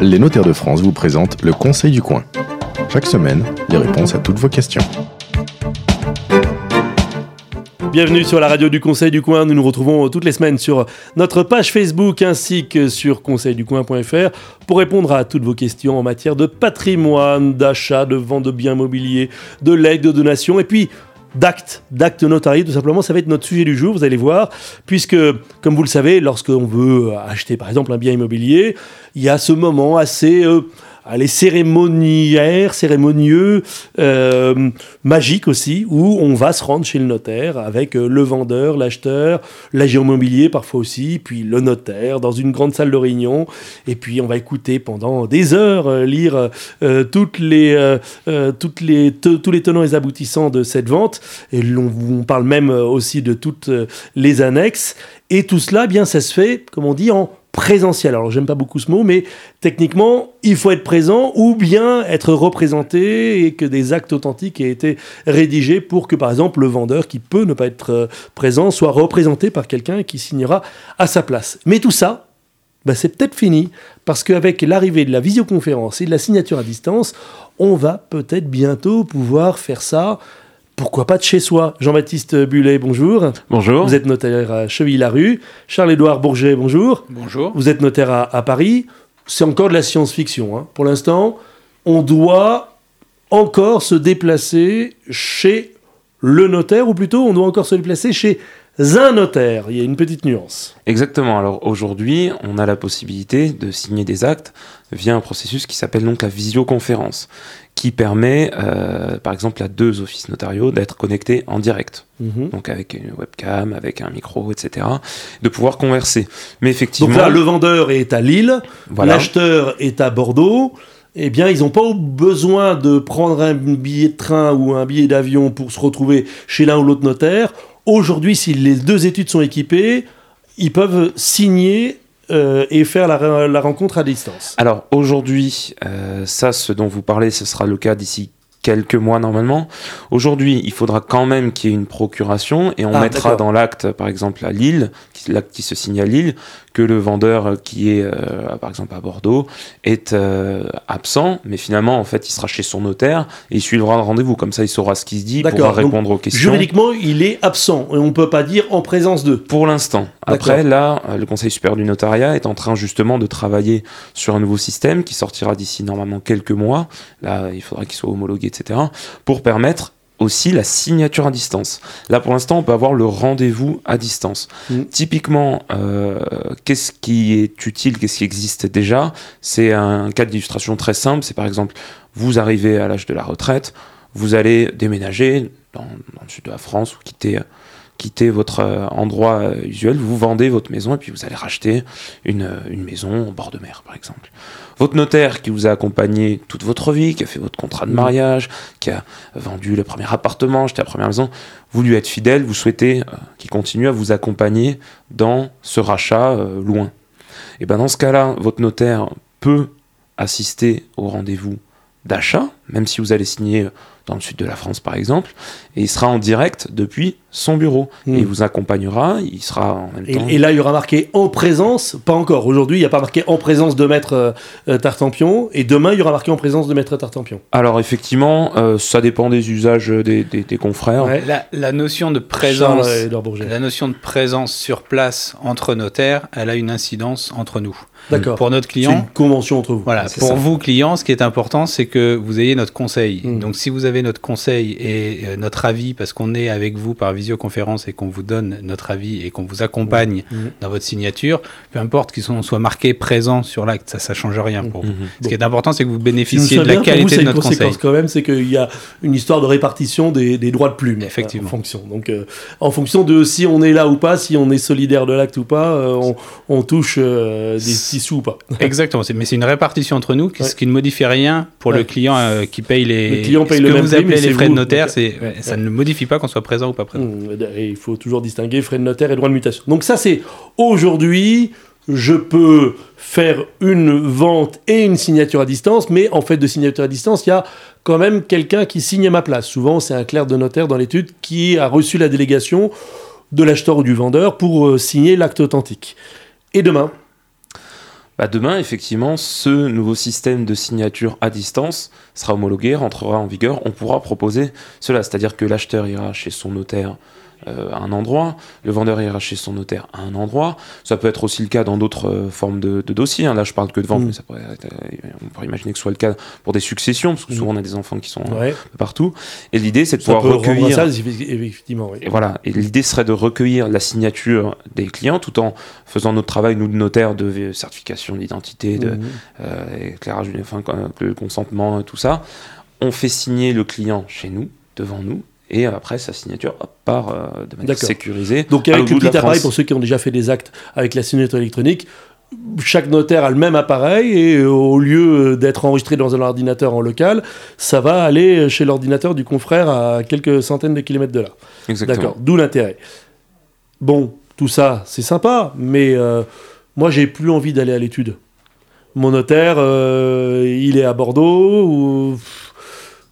Les notaires de France vous présentent le Conseil du coin. Chaque semaine, les réponses à toutes vos questions. Bienvenue sur la radio du Conseil du Coin. Nous nous retrouvons toutes les semaines sur notre page Facebook ainsi que sur conseilducoin.fr pour répondre à toutes vos questions en matière de patrimoine, d'achat, de vente de biens immobiliers, de legs, de donations et puis d'actes, d'actes notariés, tout simplement, ça va être notre sujet du jour, vous allez voir, puisque, comme vous le savez, lorsqu'on veut acheter par exemple un bien immobilier, il y a ce moment assez... Euh, les cérémoniaires, cérémonieux, euh, magiques aussi, où on va se rendre chez le notaire avec euh, le vendeur, l'acheteur, l'agent immobilier parfois aussi, puis le notaire dans une grande salle de réunion, et puis on va écouter pendant des heures euh, lire toutes les, toutes les, tous les tenants et aboutissants de cette vente, et on, parle même aussi de toutes les annexes, et tout cela, eh bien, ça se fait, comme on dit, en Alors j'aime pas beaucoup ce mot, mais techniquement, il faut être présent ou bien être représenté et que des actes authentiques aient été rédigés pour que par exemple le vendeur qui peut ne pas être euh, présent soit représenté par quelqu'un qui signera à sa place. Mais tout ça, bah, c'est peut-être fini parce qu'avec l'arrivée de la visioconférence et de la signature à distance, on va peut-être bientôt pouvoir faire ça pourquoi pas de chez soi? Jean-Baptiste Bullet, bonjour. Bonjour. Vous êtes notaire à Cheville-la-Rue. Charles-Édouard Bourget, bonjour. Bonjour. Vous êtes notaire à, Paris. C'est encore de la science-fiction. Hein. Pour l'instant, on doit encore se déplacer chez le notaire, ou plutôt, on doit encore se déplacer chez un notaire. Il y a une petite nuance. Exactement. Alors aujourd'hui, on a la possibilité de signer des actes via un processus qui s'appelle donc la visioconférence qui permet, euh, par exemple, à deux offices notariaux d'être connectés en direct. Mhm. Donc avec une webcam, avec un micro, etc. De pouvoir converser. Mais effectivement. Donc là, le vendeur est à Lille, l'acheteur est à Bordeaux. Eh bien, ils n'ont pas besoin de prendre un billet de train ou un billet d'avion pour se retrouver chez l'un ou l'autre notaire. Aujourd'hui, si les deux études sont équipées, ils peuvent signer euh, et faire la, rencontre à distance Alors aujourd'hui, euh, ça, ce dont vous parlez, ce sera le cas d'ici quelques mois normalement. Aujourd'hui, il faudra quand même qu'il y ait une procuration et on ah, mettra dans l'acte, par exemple à Lille, l'acte qui se signe à Lille, que le vendeur qui est, euh, par exemple, à Bordeaux, est euh, absent, mais finalement, en fait, il sera chez son notaire et il suivra le rendez-vous. Comme ça, il saura ce qui se dit, pourra répondre aux questions. Juridiquement, il est absent et on ne peut pas dire en présence de. Pour l'instant. Après, là, le Conseil supérieur du notariat est en train justement de travailler sur un nouveau système qui sortira d'ici normalement quelques mois. Là, il faudra qu'il soit homologué, etc. pour permettre aussi la signature à distance. Là, pour l'instant, on peut avoir le rendez-vous à distance. Mm. Typiquement, euh, qu'est-ce qui est utile, qu'est-ce qui existe déjà? C'est un cas d'illustration très simple. C'est par exemple, vous arrivez à l'âge de la retraite, vous allez déménager dans, dans le sud de la France ou quitter quittez votre euh, endroit euh, usuel, vous vendez votre maison et puis vous allez racheter une, euh, une, maison au bord de mer, par exemple. Votre notaire qui vous a accompagné toute votre vie, qui a fait votre contrat de mmh. mariage, qui a vendu le premier appartement, acheté la première maison, vous lui êtes fidèle, vous souhaitez qu'il continue à vous accompagner dans ce rachat loin. Et ben dans ce cas-là, votre notaire peut assister au rendez-vous d'achat, même si vous allez signer dans le sud de la France par exemple, et il sera en direct depuis son bureau. Et il hmm. vous accompagnera, il sera en même temps... Et là, il y aura marqué en présence, pas encore, aujourd'hui, il n'y a pas marqué en présence de Maître euh, euh, Tartampion, et demain, il y aura marqué en présence de Maître Tartampion. Alors effectivement, euh, ça dépend des usages des, des, confrères. La, notion de présence, la notion de présence sur place entre notaires, elle a une incidence entre nous. D'accord. Pour notre client. C'est une convention entre vous. Voilà. Pour vous, clients, ce qui est important, c'est que vous ayez notre conseil. Hmm. Donc, si vous avez notre conseil et notre avis, parce qu'on est avec vous par visioconférence et qu'on vous donne notre avis et qu'on vous accompagne mmh. Mmh. dans votre signature, peu importe qu'il soit marqué présent sur l'acte, ça ne change rien pour vous. Mmh. Ce qui est important, c'est que vous bénéficiez de la qualité de notre conseil. quand même, c'est qu'il y a une histoire de répartition des, droits de plume. Effectivement. En fonction. Donc, euh, en fonction de si on est là ou pas, si on est solidaire de l'acte ou pas, euh, on, touche euh, des petits sous ou pas. Exactement. Mais c'est une répartition entre nous, ce qui ne modifie rien pour le client qui paye les. Le client paye ce le que même vous appelez les frais de notaire, ça ne modifie pas qu'on soit présent ou pas présent. Mmh, et il faut toujours distinguer frais de notaire et droit de mutation. Donc ça c'est aujourd'hui, je peux faire une vente et une signature à distance, mais en fait de signature à distance, il y a quand même quelqu'un qui signe à ma place. Souvent c'est un clerc de notaire dans l'étude qui a reçu la délégation de l'acheteur ou du vendeur pour euh, signer l'acte authentique. Et demain bah demain, effectivement, ce nouveau système de signature à distance sera homologué, rentrera en vigueur. On pourra proposer cela, c'est-à-dire que l'acheteur ira chez son notaire euh, à un endroit, le vendeur ira chez son notaire à un endroit. Ça peut être aussi le cas dans d'autres euh, formes de, dossiers. Hein. Là, je parle que de vente, mm. mais ça pourrait euh, on pourrait imaginer que ce soit le cas pour des successions, parce que mm. souvent on a des enfants qui sont partout. Et l'idée, c'est de pouvoir recueillir. Ça, effectivement, Et voilà. Et l'idée serait de recueillir la signature des clients tout en faisant notre travail, nous, de notaire, de certification d'identité, de mm. éclairage, enfin, le consentement, tout ça. On fait signer le client chez nous, devant nous, et après sa signature part euh, de manière sécurisée. Donc avec le petit appareil, pour ceux qui ont déjà fait des actes avec la signature électronique, chaque notaire a le même appareil et euh, au lieu d'être enregistré dans un ordinateur en local, ça va aller chez l'ordinateur du confrère à quelques centaines de kilomètres de là. D'accord, d'où l'intérêt. Bon, tout ça, c'est sympa, mais euh, moi, j'ai plus envie d'aller à l'étude. Mon notaire, il est à Bordeaux, ou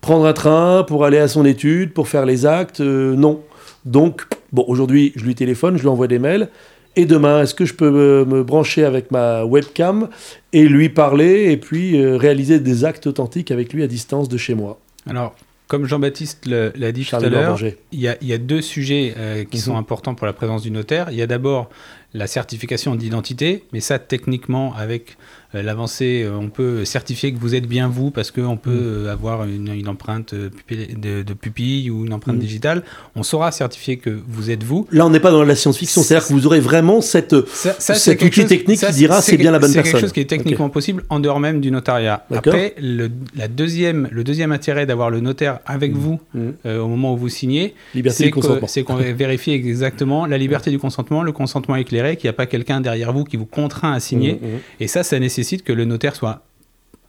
prendre un train pour aller à son étude, pour faire les actes, euh, non. Donc, bon, aujourd'hui, je lui téléphone, je lui envoie des mails. Et demain, est-ce que je peux me, brancher avec ma webcam et lui parler et puis euh, réaliser des actes authentiques avec lui à distance de chez moi? Alors, comme Jean-Baptiste l'a dit tout à l'heure, il, y, a deux sujets euh, qui sont mhm. importants pour la présence du notaire. Il y a d'abord la certification d'identité, mais ça, techniquement, avec l'avancée, euh, on peut certifier que vous êtes bien vous parce qu'on peut mm. euh, avoir une, empreinte de, pupille ou une empreinte mm. digitale. On saura certifier que vous êtes vous. Là, on n'est pas dans la science-fiction, c'est-à-dire que vous aurez vraiment cette, cet outil technique qui dira c'est bien la bonne personne. C'est quelque chose qui est techniquement possible en dehors même du notariat. Après, le, la deuxième, le deuxième intérêt d'avoir le notaire avec mm. vous au moment où vous signez, c'est qu'on vérifie exactement la liberté du consentement, le consentement éclairé, qu'il n'y a pas quelqu'un derrière vous qui vous contraint à signer. Et ça, ça nécessite que le notaire soit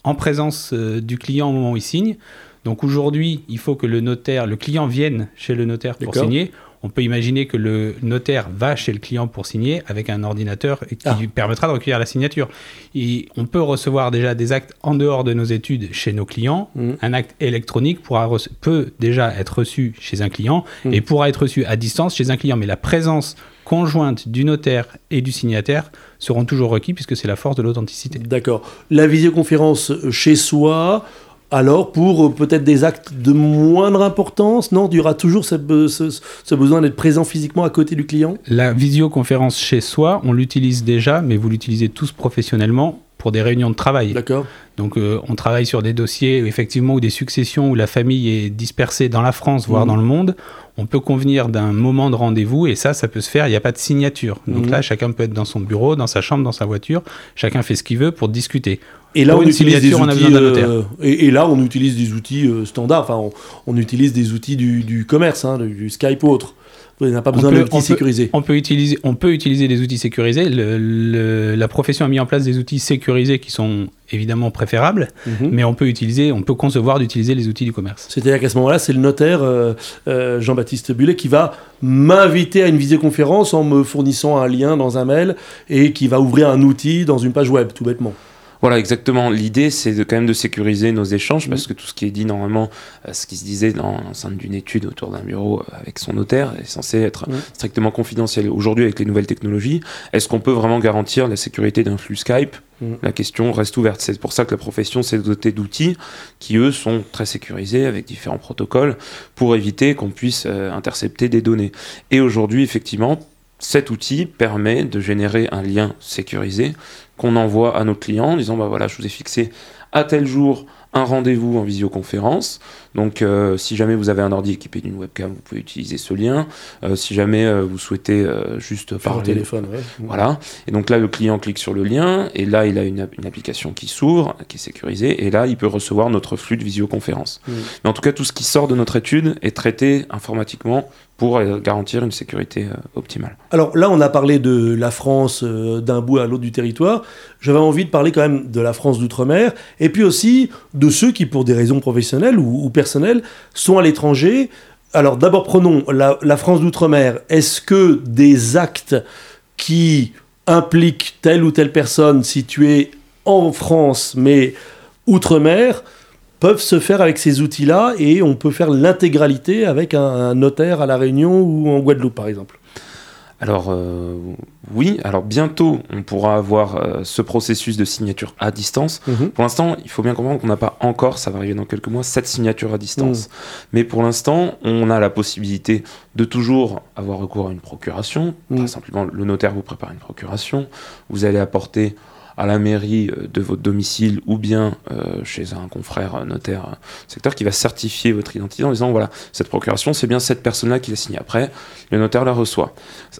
en présence euh, du client au moment où il signe. Donc aujourd'hui, il faut que le notaire, le client vienne chez le notaire pour signer. On peut imaginer que le notaire va chez le client pour signer avec un ordinateur qui ah. lui permettra de recueillir la signature. Et on peut recevoir déjà des actes en dehors de nos études chez nos clients. Mmh. Un acte électronique pourra peut déjà être reçu chez un client mmh. et pourra être reçu à distance chez un client. Mais la présence conjointe du notaire et du signataire seront toujours requis puisque c'est la force de l'authenticité. D'accord. La visioconférence chez soi, alors pour peut-être des actes de moindre importance, non, il y aura toujours ce, besoin d'être présent physiquement à côté du client? La visioconférence chez soi, on l'utilise déjà, mais vous l'utilisez tous professionnellement pour des réunions de travail. D'accord. Donc euh, on travaille sur des dossiers effectivement où des successions où la famille est dispersée dans la France, voire mmh. dans le monde on peut convenir d'un moment de rendez-vous et ça, ça peut se faire, il n'y a pas de signature. Donc mhm. là, chacun peut être dans son bureau, dans sa chambre, dans sa voiture, chacun fait ce qu'il veut pour discuter. Et là, on utilise des outils, euh, et, là, on utilise des outils euh, standards, enfin, on, utilise des outils du, commerce, hein, du Skype ou autre. N'avez pas besoin d'outils sécurisés. On peut, utiliser, on peut utiliser des outils sécurisés. la profession a mis en place des outils sécurisés qui sont évidemment préférables, mhm. mais on peut utiliser, on peut concevoir d'utiliser les outils du commerce. C'est-à-dire qu'à ce moment-là, c'est le notaire euh, euh, Jean-Baptiste Bullet qui va m'inviter à une visioconférence en me fournissant un lien dans un mail et qui va ouvrir un outil dans une page web, tout bêtement. Voilà, exactement. L'idée, c'est de, quand même de sécuriser nos échanges, parce mm. que tout ce qui est dit normalement, euh, ce qui se disait dans l'enceinte d'une étude autour d'un bureau euh, avec son notaire, est censé être mm. strictement confidentiel. Aujourd'hui, avec les nouvelles technologies, est-ce qu'on peut vraiment garantir la sécurité d'un flux Skype? Mm. La question reste ouverte. C'est pour ça que la profession s'est dotée d'outils qui, eux, sont très sécurisés avec différents protocoles pour éviter qu'on puisse euh, intercepter des données. Et aujourd'hui, effectivement, cet outil permet de générer un lien sécurisé qu'on envoie à nos clients en disant bah voilà, je vous ai fixé à tel jour un rendez-vous en visioconférence. Donc, euh, si jamais vous avez un ordi équipé d'une webcam, vous pouvez utiliser ce lien. Euh, si jamais euh, vous souhaitez juste Faire parler, téléphone, voilà. Et donc là, le client clique sur le lien et là, il a une, application qui s'ouvre, qui est sécurisée, et là, il peut recevoir notre flux de visioconférence. Mm. Mais en tout cas, tout ce qui sort de notre étude est traité informatiquement pour garantir une sécurité optimale. Alors là, on a parlé de la France d'un bout à l'autre du territoire. J'avais envie de parler quand même de la France d'outre-mer, et puis aussi de ceux qui, pour des raisons professionnelles ou, ou personnelles, sont à l'étranger. Alors d'abord prenons la, France d'outre-mer. Est-ce que des actes qui impliquent telle ou telle personne située en France mais outre-mer peuvent se faire avec ces outils-là et on peut faire l'intégralité avec un, notaire à La Réunion ou en Guadeloupe par exemple? Alors euh, oui, alors bientôt on pourra avoir euh, ce processus de signature à distance. Mhm. Pour l'instant, il faut bien comprendre qu'on n'a pas encore, ça va arriver dans quelques mois, cette signature à distance. Mais pour l'instant, on a la possibilité de toujours avoir recours à une procuration. Mhm. Très simplement, le notaire vous prépare une procuration. Vous allez apporter à la mairie euh, de votre domicile ou bien euh, chez un confrère euh, notaire secteur qui va certifier votre identité en disant voilà, cette procuration, c'est bien cette personne-là qui l'a signée. Après, le notaire la reçoit.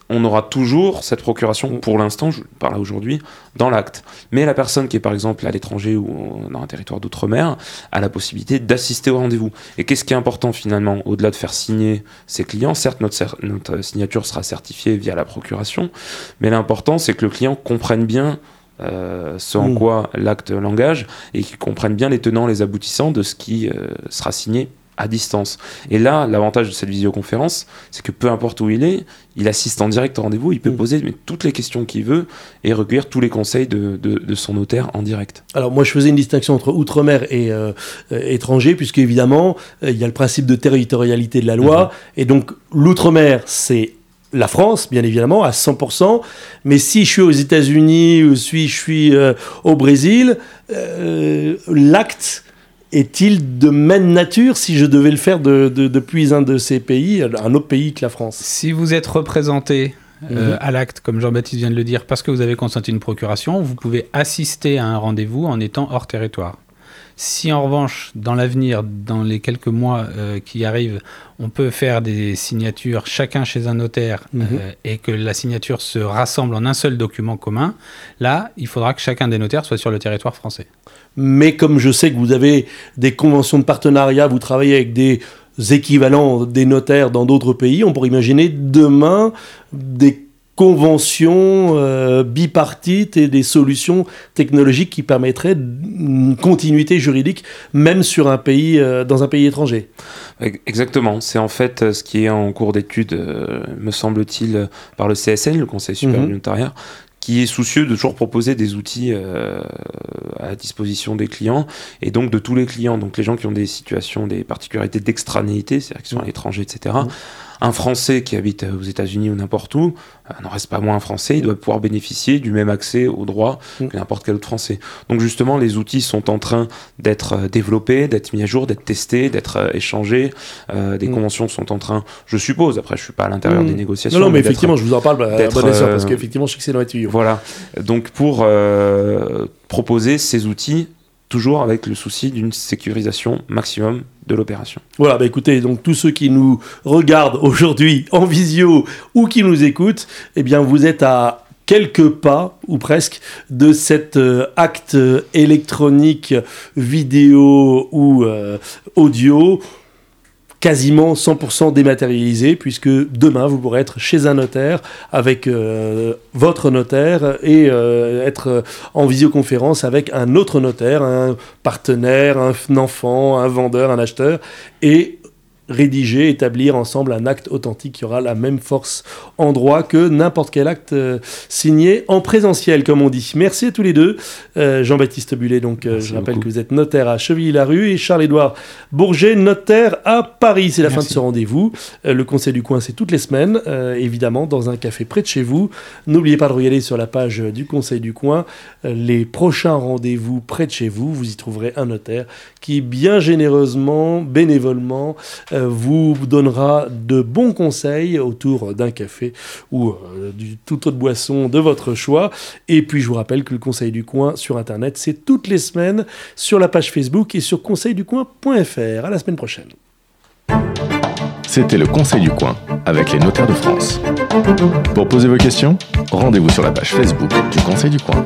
On aura toujours cette procuration, pour l'instant, je parle là aujourd'hui, dans l'acte. Mais la personne qui est par exemple à l'étranger ou dans un territoire d'outre-mer a la possibilité d'assister au rendez-vous. Et qu'est-ce qui est important finalement, au-delà de faire signer ses clients? Certes, notre, cer- notre signature sera certifiée via la procuration, mais l'important, c'est que le client comprenne bien euh, ce en Mm. quoi l'acte l'engage et qu'il comprenne bien les tenants, les aboutissants de ce qui euh, sera signé à distance. Et là, l'avantage de cette visioconférence, c'est que peu importe où il est, il assiste en direct au rendez-vous, il peut Mm. poser mais, toutes les questions qu'il veut et recueillir tous les conseils de, de- de son notaire en direct. Alors moi je faisais une distinction entre outre-mer et euh, étranger puisque évidemment euh, il y a le principe de territorialité de la loi et donc l'outre-mer c'est la France bien évidemment à 100% mais si je suis aux États-Unis ou si je suis euh, au Brésil euh, l'acte est-il de même nature si je devais le faire de- de- depuis un de ces pays, un autre pays que la France? Si vous êtes représenté euh, Mhm. à l'acte, comme Jean-Baptiste vient de le dire, parce que vous avez consenti une procuration, vous pouvez assister à un rendez-vous en étant hors territoire. Si en revanche, dans l'avenir, dans les quelques mois euh, qui arrivent, on peut faire des signatures chacun chez un notaire Mhm. euh, et que la signature se rassemble en un seul document commun, là, il faudra que chacun des notaires soit sur le territoire français. Mais comme je sais que vous avez des conventions de partenariat, vous travaillez avec des équivalents des notaires dans d'autres pays, on pourrait imaginer demain des conventions euh, bipartites et des solutions technologiques qui permettraient une continuité juridique même sur un pays, euh, dans un pays étranger. Exactement, c'est en fait euh, ce qui est en cours d'étude, euh, me semble-t-il, euh, par le CSN, le Conseil supérieur Mhm. du notariat, qui est soucieux de toujours proposer des outils euh, à disposition des clients et donc de tous les clients, donc les gens qui ont des situations, des particularités d'extranéité, c'est-à-dire qui sont à l'étranger, etc. Mhm. Un Français qui habite aux États-Unis ou n'importe où euh, n'en reste pas moins un Français, il doit pouvoir bénéficier du même accès aux droits Mhm. que n'importe quel autre Français. Donc justement, les outils sont en train d'être euh, développés, d'être mis à jour, d'être testés, d'être euh, échangés. Euh, des Mm. conventions sont en train, je suppose, après je suis pas à l'intérieur Mm. des négociations. Non, non, mais effectivement, je vous en parle à d'être, euh, parce qu'effectivement, je sais que c'est dans les tuyaux. Voilà. Donc pour euh, proposer ces outils, toujours avec le souci d'une sécurisation maximum de l'opération. Voilà, bah écoutez, donc tous ceux qui nous regardent aujourd'hui en visio ou qui nous écoutent, eh bien vous êtes à quelques pas ou presque de cet euh, acte électronique vidéo ou euh, audio quasiment 100% dématérialisé puisque demain vous pourrez être chez un notaire avec euh, votre notaire et euh, être euh, en visioconférence avec un autre notaire, un partenaire, un enfant, un vendeur, un acheteur et rédiger, établir ensemble un acte authentique qui aura la même force en droit que n'importe quel acte euh, signé en présentiel, comme on dit. Merci à tous les deux. Euh, Jean-Baptiste Bullet, donc, euh, je rappelle beaucoup. que vous êtes notaire à Chevilly-la-Rue, et Charles-Édouard Bourget, notaire à Paris. C'est la fin de ce rendez-vous. Le Conseil du Coin, c'est toutes les semaines, évidemment, dans un café près de chez vous. N'oubliez pas de regarder sur la page du Conseil du Coin les prochains rendez-vous près de chez vous. Vous y trouverez un notaire qui, bien généreusement, bénévolement, vous donnera de bons conseils autour d'un café ou euh, du toute autre boisson de votre choix. Et puis je vous rappelle que le Conseil du Coin sur Internet, c'est toutes les semaines sur la page Facebook et sur conseilducoin.fr. À la semaine prochaine. C'était le Conseil du Coin avec les notaires de France. Pour poser vos questions, rendez-vous sur la page Facebook du Conseil du Coin.